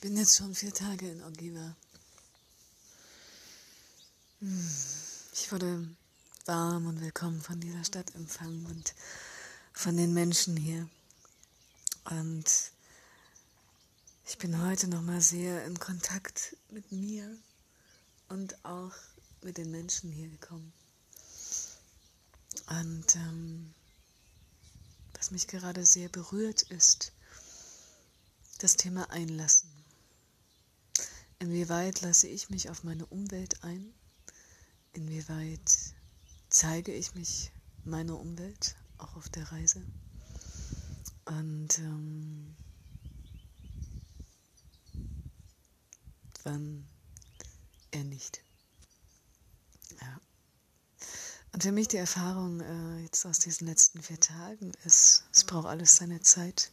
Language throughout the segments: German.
Ich bin jetzt schon vier Tage in Ogiva. Hm, ich wurde warm und willkommen von dieser Stadt empfangen und von den Menschen hier. Und ich bin heute nochmal sehr in Kontakt mit mir und auch mit den Menschen hier gekommen. Und ähm, was mich gerade sehr berührt ist, das Thema Einlassen. Inwieweit lasse ich mich auf meine Umwelt ein? Inwieweit zeige ich mich meiner Umwelt auch auf der Reise? Und ähm, wann eher nicht. Ja. Und für mich die Erfahrung äh, jetzt aus diesen letzten vier Tagen ist, es braucht alles seine Zeit.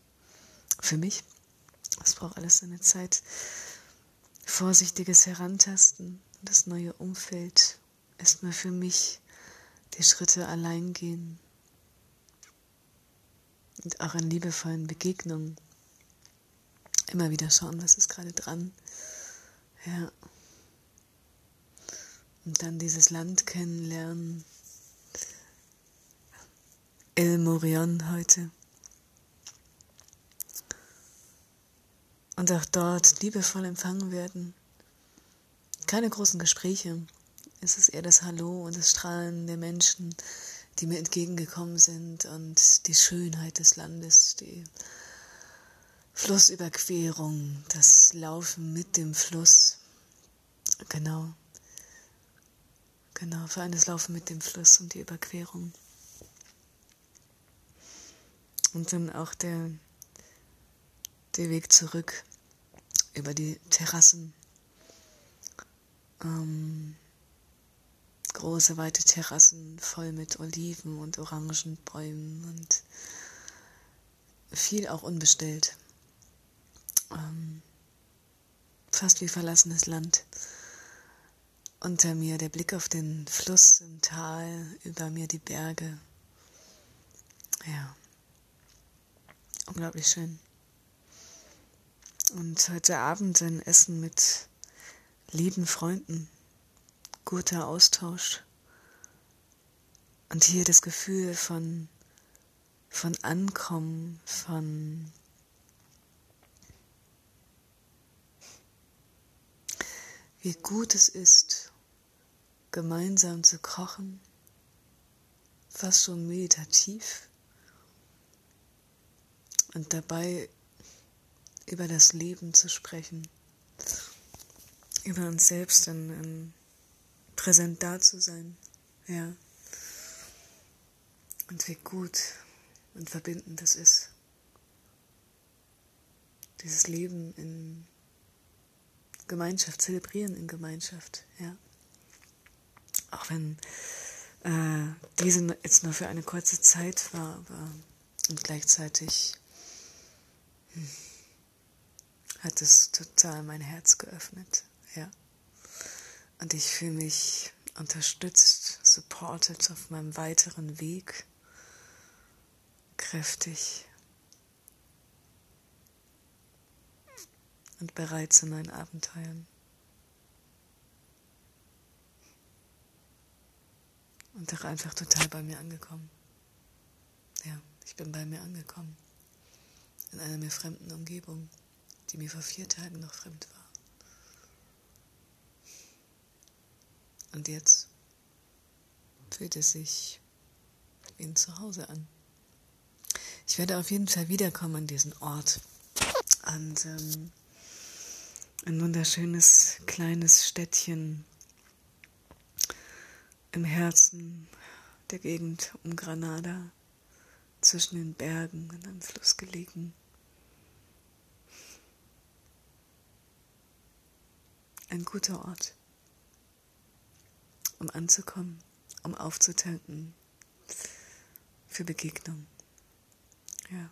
Für mich, es braucht alles seine Zeit vorsichtiges Herantasten, das neue Umfeld, erstmal für mich die Schritte allein gehen und auch in liebevollen Begegnungen immer wieder schauen, was ist gerade dran. Ja. Und dann dieses Land kennenlernen. El Morion heute. Und auch dort liebevoll empfangen werden. Keine großen Gespräche. Es ist eher das Hallo und das Strahlen der Menschen, die mir entgegengekommen sind und die Schönheit des Landes, die Flussüberquerung, das Laufen mit dem Fluss. Genau. Genau, für eines Laufen mit dem Fluss und die Überquerung. Und dann auch der der Weg zurück über die Terrassen. Ähm, große, weite Terrassen voll mit Oliven und Orangenbäumen und viel auch unbestellt. Ähm, fast wie verlassenes Land. Unter mir der Blick auf den Fluss im Tal, über mir die Berge. Ja, unglaublich schön. Und heute Abend ein Essen mit lieben Freunden, guter Austausch. Und hier das Gefühl von, von Ankommen, von wie gut es ist, gemeinsam zu kochen, fast schon meditativ. Und dabei über das Leben zu sprechen, über uns selbst in, in präsent da zu sein, ja. Und wie gut und verbindend das ist. Dieses Leben in Gemeinschaft, zelebrieren in Gemeinschaft, ja. Auch wenn äh, diese jetzt nur für eine kurze Zeit war, aber und gleichzeitig hm, hat es total mein Herz geöffnet, ja. Und ich fühle mich unterstützt, supported auf meinem weiteren Weg, kräftig und bereit zu neuen Abenteuern. Und auch einfach total bei mir angekommen. Ja, ich bin bei mir angekommen. In einer mir fremden Umgebung die mir vor vier Tagen noch fremd war. Und jetzt fühlt es sich wie ein Zuhause an. Ich werde auf jeden Fall wiederkommen an diesen Ort. Und ähm, ein wunderschönes kleines Städtchen im Herzen der Gegend um Granada, zwischen den Bergen und am Fluss gelegen. Ein guter Ort, um anzukommen, um aufzutanken für Begegnung. Ja.